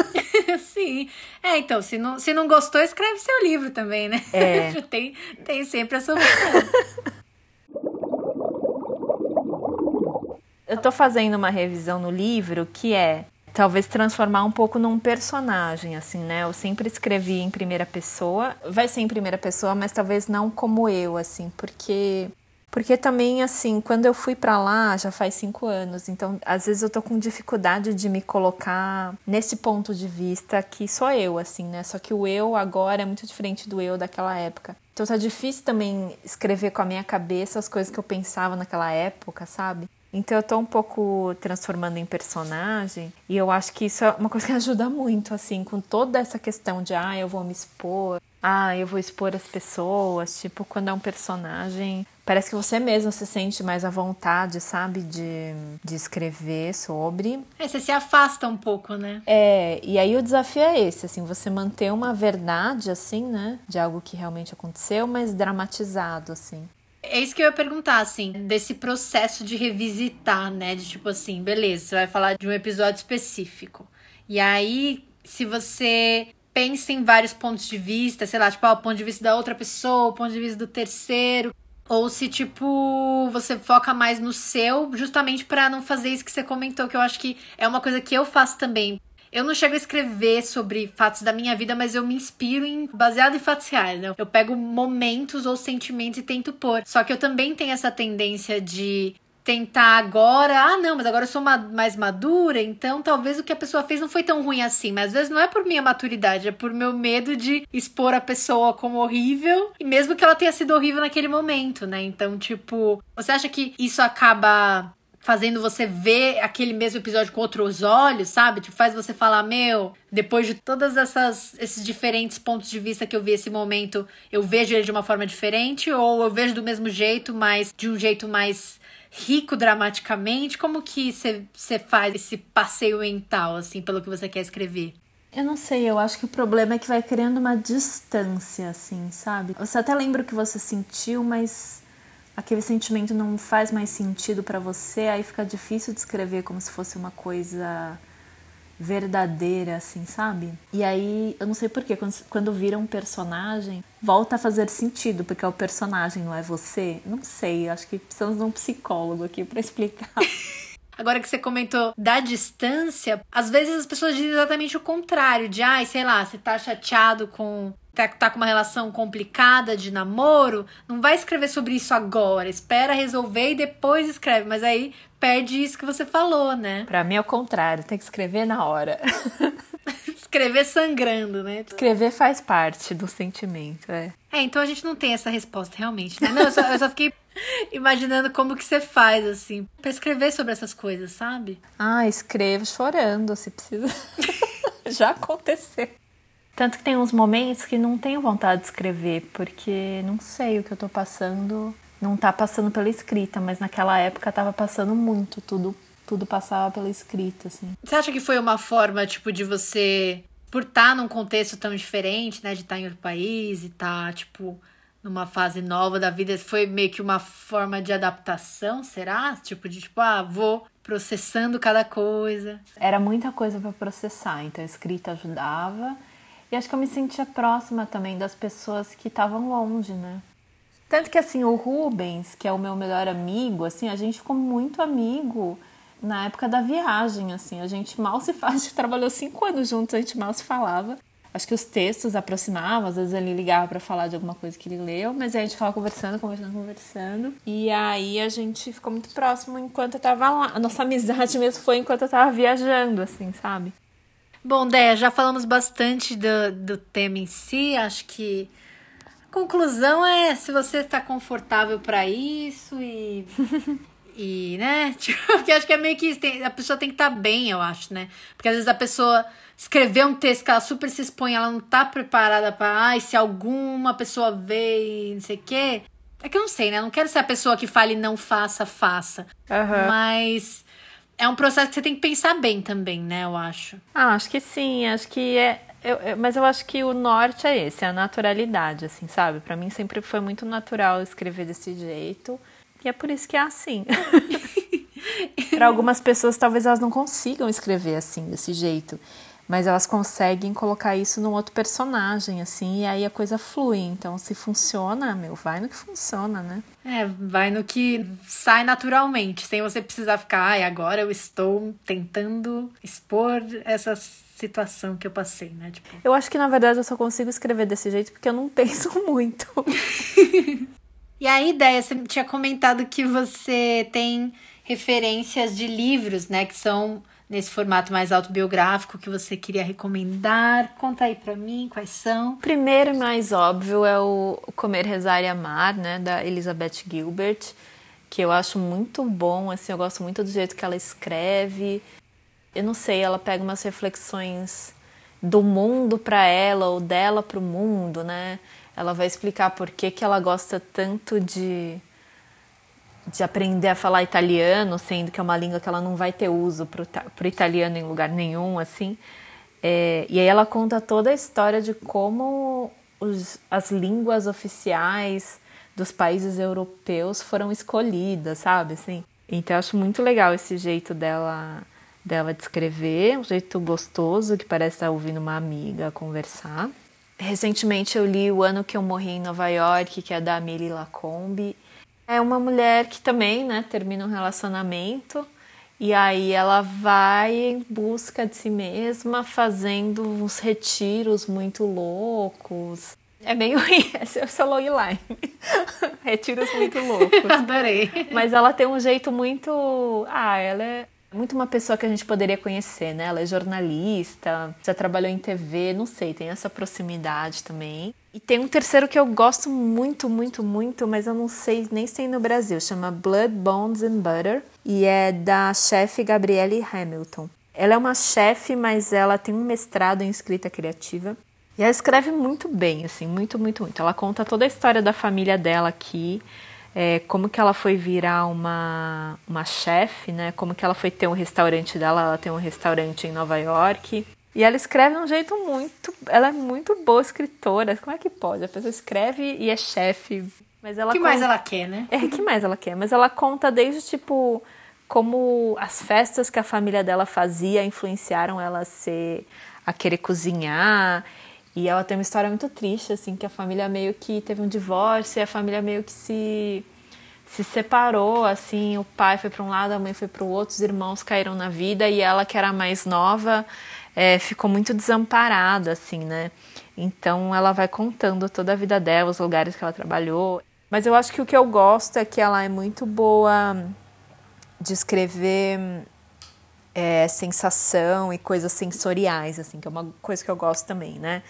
<laughs> Sim. É, então, se não, se não gostou, escreve seu livro também, né? É. <laughs> tem, tem sempre a solução. eu tô fazendo uma revisão no livro que é talvez transformar um pouco num personagem, assim, né? Eu sempre escrevi em primeira pessoa, vai ser em primeira pessoa, mas talvez não como eu, assim, porque porque também, assim, quando eu fui para lá, já faz cinco anos, então às vezes eu tô com dificuldade de me colocar nesse ponto de vista que sou eu, assim, né? Só que o eu agora é muito diferente do eu daquela época. Então tá difícil também escrever com a minha cabeça as coisas que eu pensava naquela época, sabe? Então eu tô um pouco transformando em personagem e eu acho que isso é uma coisa que <laughs> ajuda muito, assim, com toda essa questão de ah, eu vou me expor, ah, eu vou expor as pessoas, tipo, quando é um personagem, parece que você mesmo se sente mais à vontade, sabe, de, de escrever sobre. É, você se afasta um pouco, né? É, e aí o desafio é esse, assim, você manter uma verdade, assim, né, de algo que realmente aconteceu, mas dramatizado, assim. É isso que eu ia perguntar, assim, desse processo de revisitar, né? De tipo assim, beleza, você vai falar de um episódio específico. E aí, se você pensa em vários pontos de vista, sei lá, tipo, ah, o ponto de vista da outra pessoa, o ponto de vista do terceiro, ou se, tipo, você foca mais no seu, justamente para não fazer isso que você comentou, que eu acho que é uma coisa que eu faço também. Eu não chego a escrever sobre fatos da minha vida, mas eu me inspiro em baseado em fatos reais. Né? Eu pego momentos ou sentimentos e tento pôr. Só que eu também tenho essa tendência de tentar agora, ah, não, mas agora eu sou mais madura, então talvez o que a pessoa fez não foi tão ruim assim. Mas às vezes não é por minha maturidade, é por meu medo de expor a pessoa como horrível, e mesmo que ela tenha sido horrível naquele momento, né? Então, tipo, você acha que isso acaba fazendo você ver aquele mesmo episódio com outros olhos, sabe? Tipo, faz você falar, meu, depois de todas essas esses diferentes pontos de vista que eu vi esse momento, eu vejo ele de uma forma diferente ou eu vejo do mesmo jeito, mas de um jeito mais rico dramaticamente? Como que você faz esse passeio mental, assim, pelo que você quer escrever? Eu não sei, eu acho que o problema é que vai criando uma distância, assim, sabe? Você até lembra o que você sentiu, mas aquele sentimento não faz mais sentido para você, aí fica difícil descrever como se fosse uma coisa verdadeira, assim, sabe? E aí, eu não sei porquê, quando, quando vira um personagem, volta a fazer sentido, porque é o personagem, não é você. Não sei, acho que precisamos de um psicólogo aqui para <laughs> explicar. Agora que você comentou da distância, às vezes as pessoas dizem exatamente o contrário, de ai, sei lá, você tá chateado com tá, tá com uma relação complicada de namoro, não vai escrever sobre isso agora, espera resolver e depois escreve, mas aí perde isso que você falou, né? Para mim é o contrário, tem que escrever na hora. <laughs> <laughs> escrever sangrando, né? Escrever faz parte do sentimento, é. É, então a gente não tem essa resposta realmente, né? Não, eu só, eu só fiquei <laughs> imaginando como que você faz, assim, pra escrever sobre essas coisas, sabe? Ah, escrevo chorando, se precisa. <laughs> Já aconteceu. Tanto que tem uns momentos que não tenho vontade de escrever, porque não sei o que eu tô passando. Não tá passando pela escrita, mas naquela época tava passando muito, tudo tudo passava pela escrita, assim. Você acha que foi uma forma, tipo, de você, por estar tá num contexto tão diferente, né, de estar tá em outro país e estar, tá, tipo, numa fase nova da vida, foi meio que uma forma de adaptação, será? Tipo, de tipo, ah, vou processando cada coisa. Era muita coisa para processar, então a escrita ajudava. E acho que eu me sentia próxima também das pessoas que estavam longe, né? Tanto que assim, o Rubens, que é o meu melhor amigo, assim, a gente ficou muito amigo na época da viagem, assim. A gente mal se faz, <laughs> a gente trabalhou cinco anos juntos, a gente mal se falava. Acho que os textos aproximavam, às vezes ele ligava para falar de alguma coisa que ele leu, mas aí a gente ficava conversando, conversando, conversando. E aí a gente ficou muito próximo enquanto eu tava lá. A nossa amizade mesmo foi enquanto eu tava viajando, assim, sabe? Bom, Déia, já falamos bastante do, do tema em si, acho que a conclusão é se você está confortável para isso e <laughs> e, né? <laughs> Tipo, porque acho que é meio que tem, a pessoa tem que estar tá bem, eu acho, né? Porque às vezes a pessoa escrever um texto que ela super se expõe, ela não tá preparada para, ai, se alguma pessoa vê e não sei o quê. É que eu não sei, né? Eu não quero ser a pessoa que fale não faça, faça. Uhum. Mas é um processo que você tem que pensar bem também, né? Eu acho. Ah, acho que sim. Acho que é. Eu, eu, mas eu acho que o norte é esse, é a naturalidade, assim, sabe? Para mim sempre foi muito natural escrever desse jeito. E é por isso que é assim. <laughs> Para algumas pessoas, talvez elas não consigam escrever assim, desse jeito. Mas elas conseguem colocar isso num outro personagem, assim, e aí a coisa flui. Então, se funciona, meu, vai no que funciona, né? É, vai no que sai naturalmente, sem você precisar ficar, ai, agora eu estou tentando expor essa situação que eu passei, né? Tipo... Eu acho que, na verdade, eu só consigo escrever desse jeito porque eu não <laughs> penso muito. <laughs> E a ideia, você tinha comentado que você tem referências de livros, né, que são nesse formato mais autobiográfico que você queria recomendar. Conta aí para mim quais são. O primeiro e mais óbvio é o Comer, Rezar e Amar, né, da Elizabeth Gilbert, que eu acho muito bom, assim, eu gosto muito do jeito que ela escreve. Eu não sei, ela pega umas reflexões do mundo para ela ou dela para o mundo, né? Ela vai explicar por que, que ela gosta tanto de, de aprender a falar italiano, sendo que é uma língua que ela não vai ter uso para o italiano em lugar nenhum, assim. É, e aí ela conta toda a história de como os, as línguas oficiais dos países europeus foram escolhidas, sabe? Assim, então eu acho muito legal esse jeito dela dela de escrever, um jeito gostoso que parece estar ouvindo uma amiga conversar. Recentemente eu li O Ano que Eu Morri em Nova York, que é da Amelie Lacombe. É uma mulher que também, né, termina um relacionamento e aí ela vai em busca de si mesma, fazendo uns retiros muito loucos. É meio <laughs> esse é o seu logline. <laughs> Retiros muito loucos. <laughs> Adorei. Mas ela tem um jeito muito. Ah, ela é muito uma pessoa que a gente poderia conhecer, né? Ela é jornalista, já trabalhou em TV, não sei, tem essa proximidade também. E tem um terceiro que eu gosto muito, muito, muito, mas eu não sei nem se tem no Brasil, chama Blood, Bones and Butter e é da chefe Gabrielle Hamilton. Ela é uma chefe, mas ela tem um mestrado em escrita criativa. E ela escreve muito bem, assim, muito, muito, muito. Ela conta toda a história da família dela aqui, é, como que ela foi virar uma, uma chefe, né? Como que ela foi ter um restaurante dela, ela tem um restaurante em Nova York. E ela escreve de um jeito muito. Ela é muito boa escritora. Como é que pode? A pessoa escreve e é chefe. Mas ela que conta... mais ela quer, né? É, que mais ela quer? Mas ela conta desde, tipo, como as festas que a família dela fazia influenciaram ela a ser. a querer cozinhar. E ela tem uma história muito triste, assim, que a família meio que teve um divórcio e a família meio que se se separou, assim, o pai foi para um lado, a mãe foi para o outro, os irmãos caíram na vida e ela, que era mais nova, é, ficou muito desamparada, assim, né? Então ela vai contando toda a vida dela, os lugares que ela trabalhou. Mas eu acho que o que eu gosto é que ela é muito boa de escrever é, sensação e coisas sensoriais, assim, que é uma coisa que eu gosto também, né?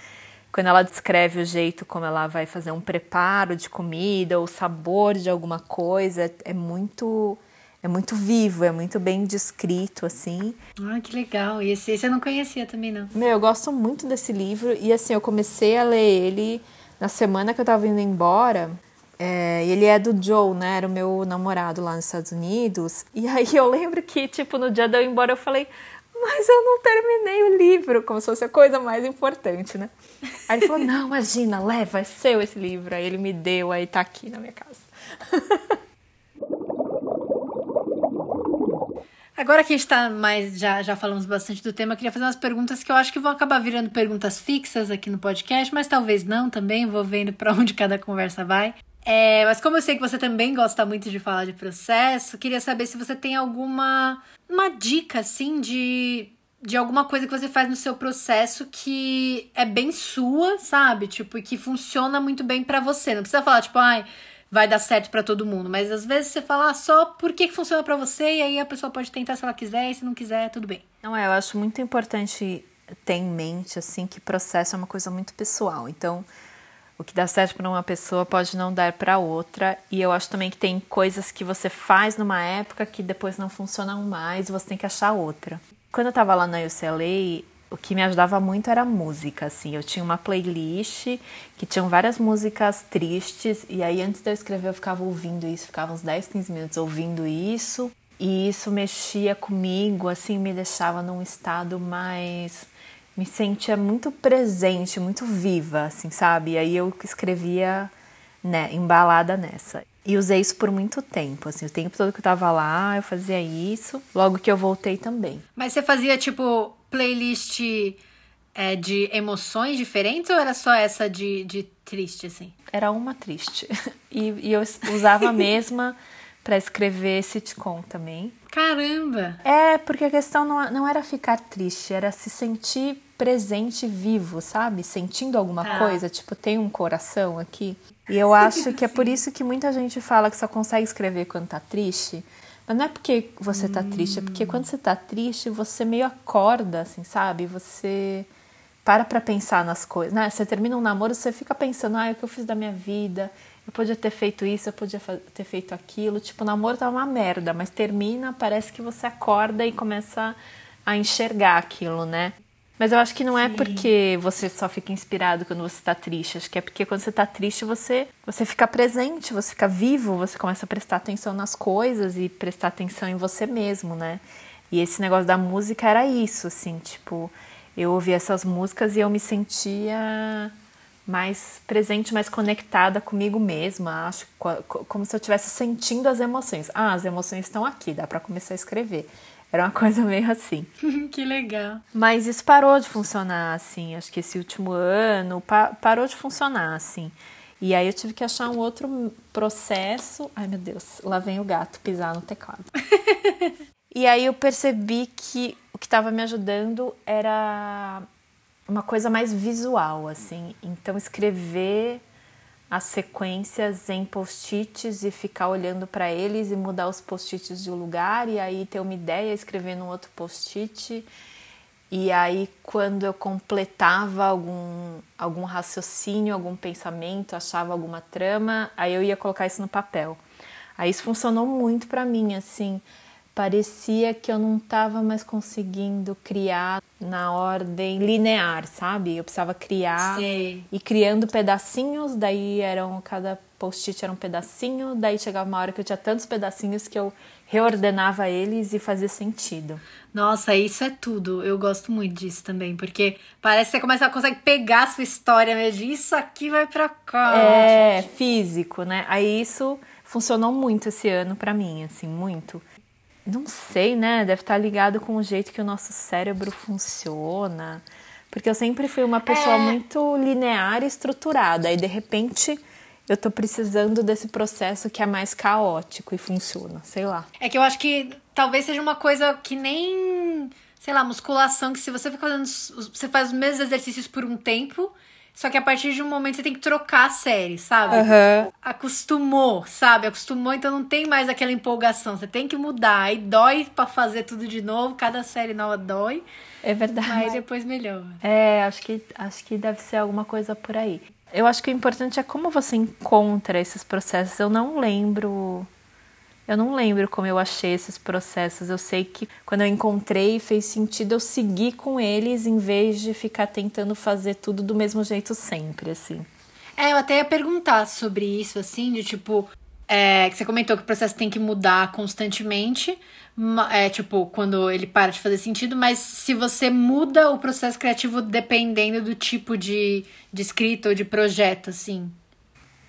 Quando ela descreve o jeito como ela vai fazer um preparo de comida, o sabor de alguma coisa, é muito é muito vivo, é muito bem descrito, assim. Ah, que legal. E esse, esse eu não conhecia também, não. Meu, eu gosto muito desse livro. E assim, eu comecei a ler ele na semana que eu tava indo embora. É, ele é do Joe, né? Era o meu namorado lá nos Estados Unidos. E aí eu lembro que, tipo, no dia de eu ir embora, eu falei, mas eu não terminei o livro, como se fosse a coisa mais importante, né? Aí ele falou, não, imagina, leva, é seu esse livro. Aí ele me deu, aí tá aqui na minha casa. <laughs> Agora que a gente tá mais, já, já falamos bastante do tema, eu queria fazer umas perguntas que eu acho que vão acabar virando perguntas fixas aqui no podcast, mas talvez não também, vou vendo para onde cada conversa vai. É, mas como eu sei que você também gosta muito de falar de processo, queria saber se você tem alguma uma dica, assim, de, de alguma coisa que você faz no seu processo que é bem sua, sabe? Tipo, e que funciona muito bem para você. Não precisa falar, tipo, ai, vai dar certo para todo mundo. Mas às vezes você fala ah, só por que, funciona para você e aí a pessoa pode tentar se ela quiser e se não quiser, tudo bem. Não é, eu acho muito importante ter em mente, assim, que processo é uma coisa muito pessoal. Então o que dá certo para uma pessoa pode não dar para outra. E eu acho também que tem coisas que você faz numa época que depois não funcionam mais e você tem que achar outra. Quando eu estava lá na UCLA, o que me ajudava muito era música, assim. Eu tinha uma playlist que tinham várias músicas tristes e aí antes de eu escrever eu ficava ouvindo isso, ficava uns 10, 15 minutos ouvindo isso. E isso mexia comigo, assim, me deixava num estado mais me sentia muito presente, muito viva, assim, sabe? E aí eu escrevia, né, embalada nessa. E usei isso por muito tempo, assim, o tempo todo que eu tava lá, eu fazia isso. Logo que eu voltei também. Mas você fazia, tipo, playlist é, de emoções diferentes ou era só essa de, de triste, assim? Era uma triste. <laughs> E, e eu usava a mesma para escrever sitcom também. Caramba! É, porque a questão não, não era ficar triste, era se sentir presente vivo, sabe? Sentindo alguma ah. coisa, tipo, tem um coração aqui. E eu acho que é por <laughs> isso que muita gente fala que só consegue escrever quando tá triste. Mas não é porque você tá triste, é porque quando você tá triste, você meio acorda, assim, sabe? Você para pra pensar nas coisas. Né? Você termina um namoro, você fica pensando, ah, o que eu fiz da minha vida? Eu podia ter feito isso, eu podia ter feito aquilo. Tipo, o namoro tá uma merda, mas termina, parece que você acorda e começa a enxergar aquilo, né? Mas eu acho que não é Sim. é porque você só fica inspirado quando você está triste. Acho que é porque quando você está triste, você, você fica presente, você fica vivo, você começa a prestar atenção nas coisas e prestar atenção em você mesmo, né? E esse negócio da música era isso, assim, tipo, eu ouvia essas músicas e eu me sentia mais presente, mais conectada comigo mesma, acho como se eu estivesse sentindo as emoções. Ah, as emoções estão aqui, dá para começar a escrever. Era uma <laughs> coisa meio assim. <laughs> que legal. Mas isso parou de funcionar, assim. Acho que esse último ano pa parou de funcionar, assim. E aí eu tive que achar um outro processo. Ai, meu Deus, lá vem o gato pisar no teclado. <laughs> e aí eu percebi que o que estava me ajudando era uma coisa mais visual, assim. Então escrever as sequências em post-its e ficar olhando para eles e mudar os post-its de lugar e aí ter uma ideia, escrever num outro post-it. E aí quando eu completava algum algum raciocínio, algum pensamento, achava alguma trama, aí eu ia colocar isso no papel. Aí isso funcionou muito para mim, assim parecia que eu não estava mais conseguindo criar na ordem linear, sabe? Eu precisava criar Sei. e criando pedacinhos, daí eram cada post-it era um pedacinho, daí chegava uma hora que eu tinha tantos pedacinhos que eu reordenava eles e fazia sentido. Nossa, isso é tudo. Eu gosto muito disso também, porque parece que você começa a consegue pegar a sua história mesmo. Isso aqui vai para cá. É, físico, né? Aí isso funcionou muito esse ano para mim, assim, muito. Não sei, né? Deve estar ligado com o jeito que o nosso cérebro funciona. Porque eu sempre fui uma pessoa é... muito linear e estruturada. E de repente eu tô precisando desse processo que é mais caótico e funciona, sei lá. É que eu acho que talvez seja uma coisa que nem, sei lá, musculação, que se você fica fazendo. Você faz os mesmos exercícios por um tempo. Só que a partir de um momento você tem que trocar a série, sabe? Uhum. Acostumou, sabe? Acostumou, então não tem mais aquela empolgação. Você tem que mudar. Aí dói para fazer tudo de novo. Cada série nova dói. É verdade. Mas depois melhora. É, acho que, acho que deve ser alguma coisa por aí. Eu acho que o importante é como você encontra esses processos. Eu não lembro. Eu não lembro como eu achei esses processos. Eu sei que quando eu encontrei fez sentido eu seguir com eles em vez de ficar tentando fazer tudo do mesmo jeito sempre, assim. É, eu até ia perguntar sobre isso, assim, de tipo, é, que você comentou que o processo tem que mudar constantemente, é tipo, quando ele para de fazer sentido, mas se você muda o processo criativo dependendo do tipo de, de escrita ou de projeto, assim.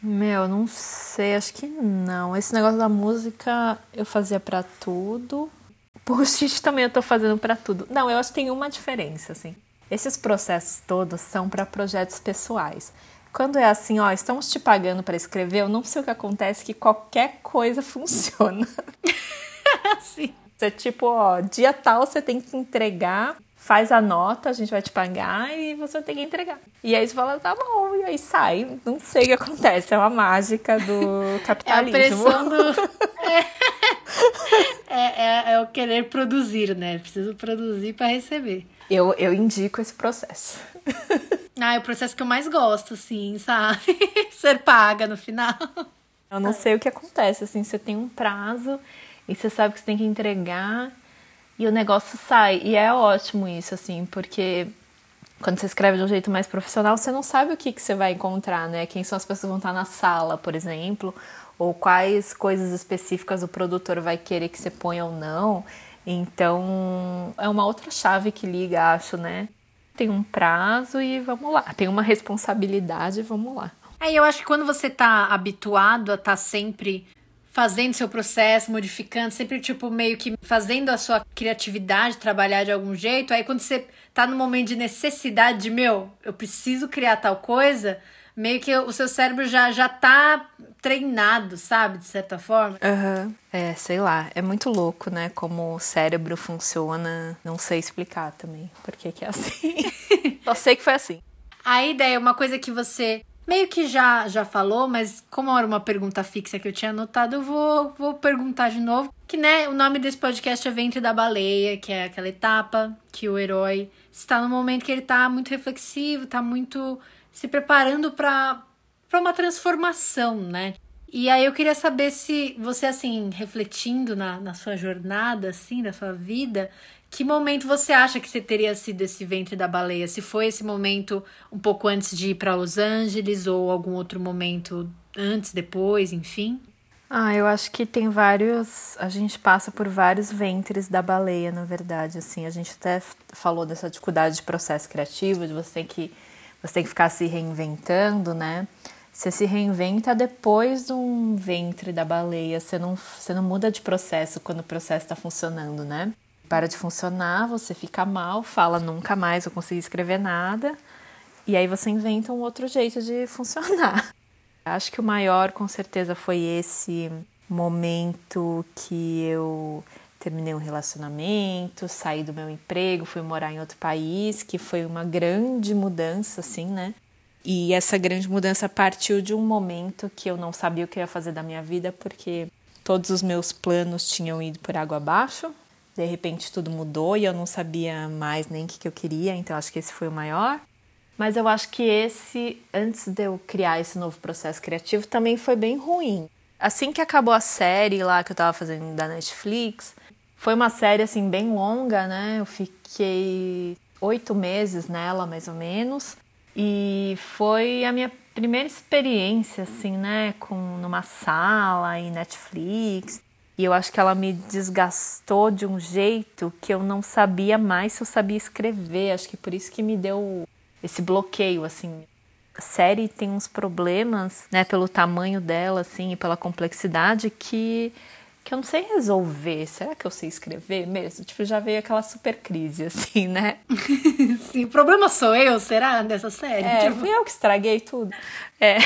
Meu, não sei, acho que não. Esse negócio da música eu fazia para tudo. Post <laughs> também eu tô fazendo para tudo. Não, eu acho que tem uma diferença, assim. Esses processos todos são para projetos pessoais. Quando é assim, ó, estamos te pagando para escrever, eu não sei o que acontece, que qualquer coisa <laughs> funciona. <laughs> Sim. Você tipo, ó, dia tal você tem que entregar, faz a nota, a gente vai te pagar e você tem que entregar. E aí você fala, tá bom, e aí sai. Não sei o que acontece, é uma mágica do capitalismo. <laughs> É a pressão do... <laughs> é, é, é o querer produzir, né? Preciso produzir para receber. Eu, eu indico esse processo. <laughs> Ah, é o processo que eu mais gosto, assim, sabe? Ser paga no final. Eu não sei o que acontece, assim, você tem um prazo e você sabe que você tem que entregar e o negócio sai. E é ótimo isso, assim, porque quando você escreve de um jeito mais profissional, você não sabe o que, que você vai encontrar, né? Quem são as pessoas que vão estar na sala, por exemplo, ou quais coisas específicas o produtor vai querer que você ponha ou não. Então, é uma outra chave que liga, acho, né? Tem um prazo e vamos lá. Tem uma responsabilidade, vamos lá. É, eu acho que quando você tá habituado a estar tá sempre fazendo seu processo, modificando, sempre tipo meio que fazendo a sua criatividade trabalhar de algum jeito, aí quando você tá no momento de necessidade de, meu, eu preciso criar tal coisa, meio que o seu cérebro já já tá treinado, sabe, de certa forma. Uhum. É, sei lá, é muito louco, né, como o cérebro funciona, não sei explicar também, porque que é assim. <laughs> Só sei que foi assim. A ideia, uma coisa que você meio que já, já falou, mas como era uma pergunta fixa que eu tinha anotado, eu vou, vou perguntar de novo. Que, né, o nome desse podcast é Ventre da Baleia, que é aquela etapa que o herói está no momento que ele está muito reflexivo, está muito se preparando para uma transformação, né? E aí eu queria saber se você, assim, refletindo na, na sua jornada, assim, da sua vida, que momento você acha que você teria sido esse ventre da baleia? Se foi esse momento um pouco antes de ir para Los Angeles ou algum outro momento antes, depois, enfim? Ah, eu acho que tem vários. A gente passa por vários ventres da baleia, na verdade. Assim, a gente até falou dessa dificuldade de processo criativo, de você ter que, você tem que ficar se reinventando, né? Você se reinventa depois de um ventre da baleia. Você não, você não muda de processo quando o processo está funcionando, né? Para de funcionar, você fica mal, fala nunca mais eu consegui escrever nada, e aí você inventa um outro jeito de funcionar. <laughs> Acho que o maior, com certeza, foi esse momento que eu terminei um relacionamento, saí do meu emprego, fui morar em outro país, que foi uma grande mudança, assim, né? E essa grande mudança partiu de um momento que eu não sabia o que ia fazer da minha vida, porque todos os meus planos tinham ido por água abaixo de repente tudo mudou e eu não sabia mais nem o que, que eu queria, então acho que esse foi o maior. Mas eu acho que esse, antes de eu criar esse novo processo criativo, também foi bem ruim. Assim que acabou a série lá que eu tava fazendo da Netflix, foi uma série assim bem longa, né? Eu fiquei oito meses nela, mais ou menos. E foi a minha primeira experiência, assim, né? Com numa sala em Netflix. E eu acho que ela me desgastou de um jeito que eu não sabia mais se eu sabia escrever. Acho que por isso que me deu esse bloqueio, assim. A série tem uns problemas, né, pelo tamanho dela, assim, e pela complexidade, que que eu não sei resolver. Será que eu sei escrever mesmo? Tipo, já veio aquela super crise, assim, né? <laughs> Sim, o problema sou eu, será, dessa série? É, Tipo, fui eu que estraguei tudo. É.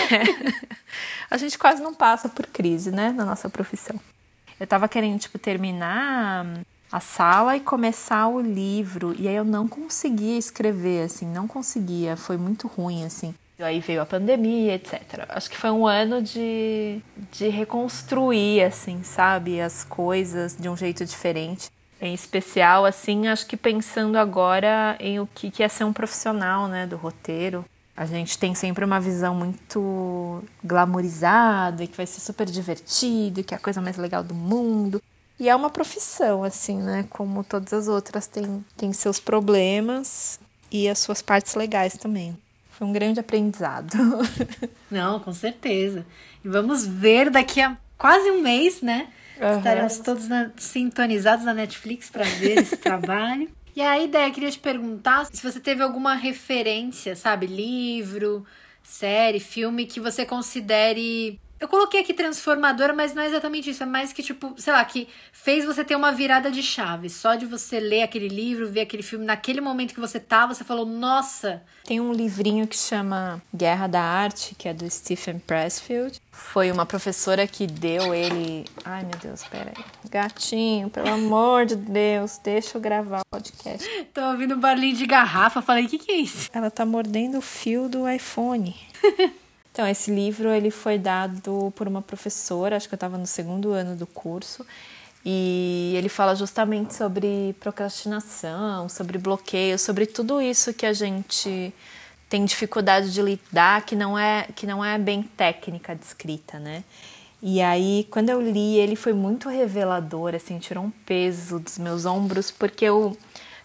<laughs> A gente quase não passa por crise, né, na nossa profissão. Eu tava querendo, tipo, terminar a sala e começar o livro, e aí eu não conseguia escrever, assim, não conseguia, foi muito ruim, assim. Aí veio a pandemia, etc. Acho que foi um ano de, de reconstruir, assim, sabe, as coisas de um jeito diferente. Em especial, assim, acho que pensando agora em o que, é ser um profissional, né, do roteiro. A gente tem sempre uma visão muito glamourizada, que vai ser super divertido, que é a coisa mais legal do mundo. E é uma profissão, assim, né? Como todas as outras, tem, tem seus problemas e as suas partes legais também. Foi um grande aprendizado. <laughs> Não, com certeza. E vamos ver daqui a quase um mês, né? Uhum. Estaremos todos na- sintonizados na Netflix para ver esse <laughs> trabalho. E a ideia, queria te perguntar se você teve alguma referência, sabe? Livro, série, filme que você considere. Eu coloquei aqui transformadora, mas não é exatamente isso. É mais que, tipo, sei lá, que fez você ter uma virada de chave. Só de você ler aquele livro, ver aquele filme, naquele momento que você tá, você falou, nossa, Tem um livrinho que chama Guerra da Arte, que é do Stephen Pressfield. Foi uma professora que deu ele. Ai meu Deus, peraí. Gatinho, pelo amor de Deus, deixa eu gravar o podcast. tô ouvindo um barulhinho de garrafa. Falei, o que, que é isso? Ela tá mordendo o fio do iPhone. <laughs> então, esse livro ele foi dado por uma professora, acho que eu estava no segundo ano do curso, e ele fala justamente sobre procrastinação, sobre bloqueio, sobre tudo isso que a gente tem dificuldade de lidar, que não é que não é bem técnica de escrita, né? E aí, quando eu li, ele foi muito revelador, assim, tirou um peso dos meus ombros, porque eu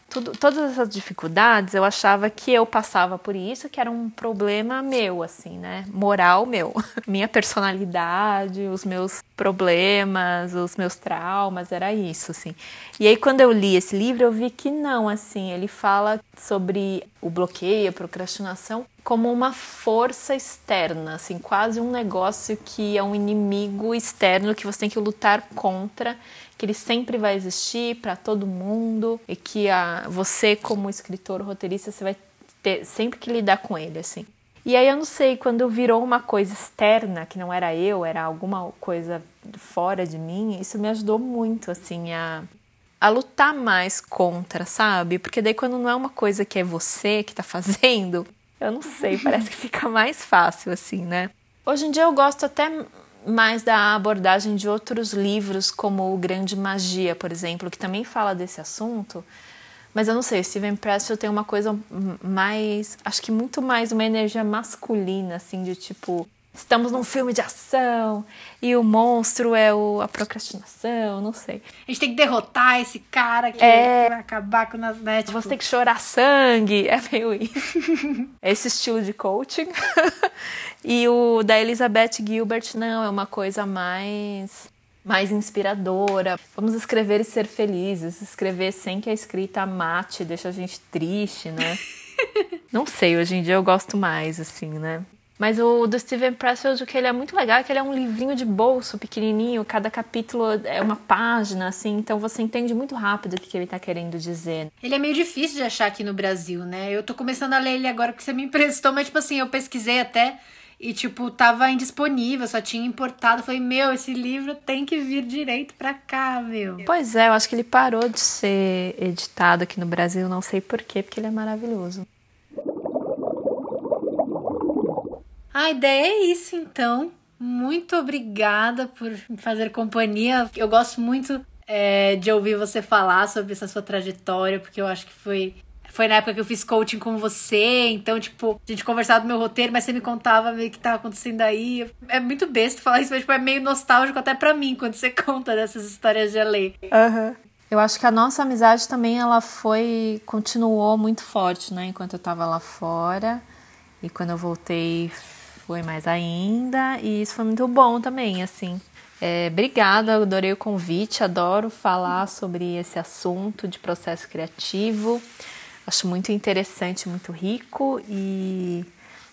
tudo, todas essas dificuldades eu achava que eu passava por isso, que era um problema meu, assim, né? Moral meu. <laughs> Minha personalidade, os meus problemas, os meus traumas, era isso, assim. E aí, quando eu li esse livro, eu vi que não, assim, ele fala sobre o bloqueio, a procrastinação, como uma força externa, assim, quase um negócio que é um inimigo externo que você tem que lutar contra que ele sempre vai existir para todo mundo e que a, você como escritor roteirista você vai ter sempre que lidar com ele assim. E aí eu não sei quando virou uma coisa externa que não era eu era alguma coisa fora de mim isso me ajudou muito assim a a lutar mais contra sabe? Porque daí quando não é uma coisa que é você que tá <laughs> fazendo eu não sei parece que fica mais fácil assim né? Hoje em dia eu gosto até mais da abordagem de outros livros, como O Grande Magia, por exemplo, que também fala desse assunto. Mas eu não sei, Steven Pressfield tem uma coisa mais, acho que muito mais uma energia masculina, assim, de tipo, estamos num filme de ação e o monstro é o, a procrastinação, não sei. A gente tem que derrotar esse cara que É. vai acabar com nós, né? Tipo, Você tem que chorar sangue, é meio isso. <laughs> Esse estilo de coaching. <laughs> e o da Elizabeth Gilbert, não, é uma coisa mais mais inspiradora. Vamos escrever e ser felizes. Escrever sem que a escrita mate, deixa a gente triste, né? <laughs> Não sei, hoje em dia eu gosto mais, assim, né? Mas o do Steven Pressfield, o que ele é muito legal é que ele é um livrinho de bolso pequenininho, cada capítulo é uma página, assim, então você entende muito rápido o que que ele tá querendo dizer. Ele é meio difícil de achar aqui no Brasil, né? Eu tô começando a ler ele agora porque você me emprestou, mas, tipo assim, eu pesquisei até e, tipo, tava indisponível, só tinha importado. Falei, meu, esse livro tem que vir direito pra cá, meu. Pois é, eu acho que ele parou de ser editado aqui no Brasil, não sei porquê, porque ele é maravilhoso. A ideia é isso, então. Muito obrigada por me fazer companhia. Eu gosto muito é, de ouvir você falar sobre essa sua trajetória, porque eu acho que foi. Foi na época que eu fiz coaching com você, então, tipo, a gente conversava do meu roteiro, mas você me contava meio que tava acontecendo aí. É muito besta falar isso, mas tipo, é meio nostálgico até pra mim, quando você <laughs> conta dessas histórias de LA. Eu acho que a nossa amizade também ela foi continuou muito forte, né? Enquanto eu tava lá fora e quando eu voltei foi mais ainda e isso foi muito bom também, assim. É, obrigada, adorei o convite, adoro falar sobre esse assunto de processo criativo. Acho muito interessante, muito rico e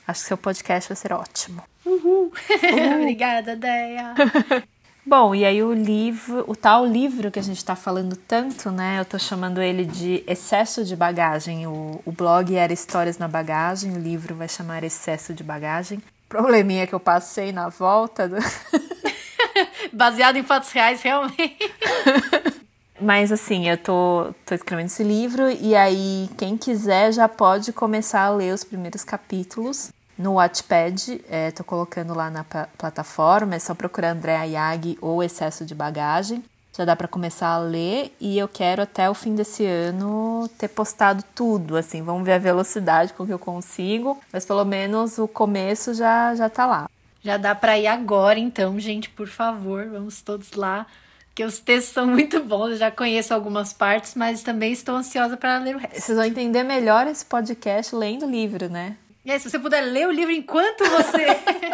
acho que seu podcast vai ser ótimo. <laughs> Obrigada, Deia. <laughs> Bom, e aí o livro, o tal livro que a gente está falando tanto, né? Eu tô chamando ele de Excesso de Bagagem. O, o blog era Histórias na Bagagem, o livro vai chamar Excesso de Bagagem. Probleminha que eu passei na volta. Do... <laughs> Baseado em fatos reais, realmente. Mas assim, eu tô, tô escrevendo esse livro e aí quem quiser já pode começar a ler os primeiros capítulos no Watchpad, é, tô colocando lá na plataforma, é só procurar André Ayag ou Excesso de Bagagem. Já dá para começar a ler e eu quero até o fim desse ano ter postado tudo, assim, vamos ver a velocidade com que eu consigo, mas pelo menos o começo já já tá lá. Já dá para ir agora, então, gente, por favor, vamos todos lá, que os textos são muito bons. Eu já conheço algumas partes, mas também estou ansiosa para ler o resto. Vocês vão entender melhor esse podcast lendo o livro, né? E aí, se você puder ler o livro enquanto você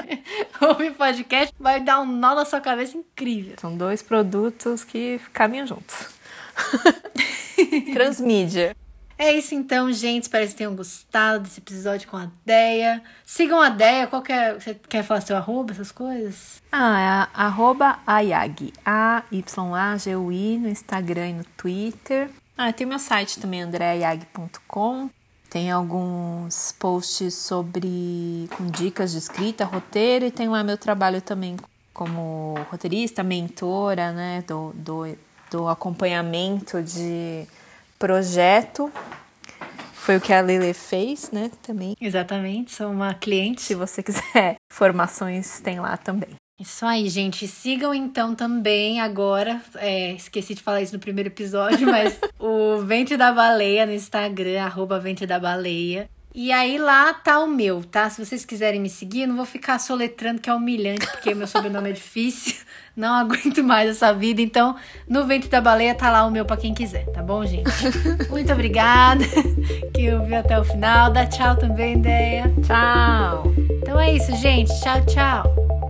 <laughs> ouve podcast, vai dar um nó na sua cabeça incrível. São dois produtos que caminham juntos. <laughs> Transmídia. É isso então, gente. Espero que vocês tenham gostado desse episódio com a Deia. Sigam a Deia. Qual que é? Você quer falar seu arroba, essas coisas? Ah, é arroba Ayag. A-Y-A-G-U-I no Instagram e no Twitter. Ah, tem meu site também, andreayag.com. Tem alguns posts sobre com dicas de escrita, roteiro e tem lá meu trabalho também como roteirista, mentora, né, do, do, do acompanhamento de projeto. Foi o que a Lele fez, né, também. Exatamente, sou uma cliente. Se você quiser <laughs> formações, tem lá também. Isso aí, gente. Sigam então também agora. É, esqueci de falar isso no primeiro episódio, <laughs> mas o Ventre da Baleia no Instagram, arroba Ventre da Baleia. E aí lá tá o meu, tá? Se vocês quiserem me seguir, eu não vou ficar soletrando, que é humilhante, porque meu sobrenome é difícil. <laughs> Não aguento mais essa vida. Então, no Ventre da Baleia tá lá o meu pra quem quiser, tá bom, gente? <laughs> Muito obrigada que ouviu até o final. Dá tchau também, ideia. Tchau. Então é isso, gente. Tchau, tchau.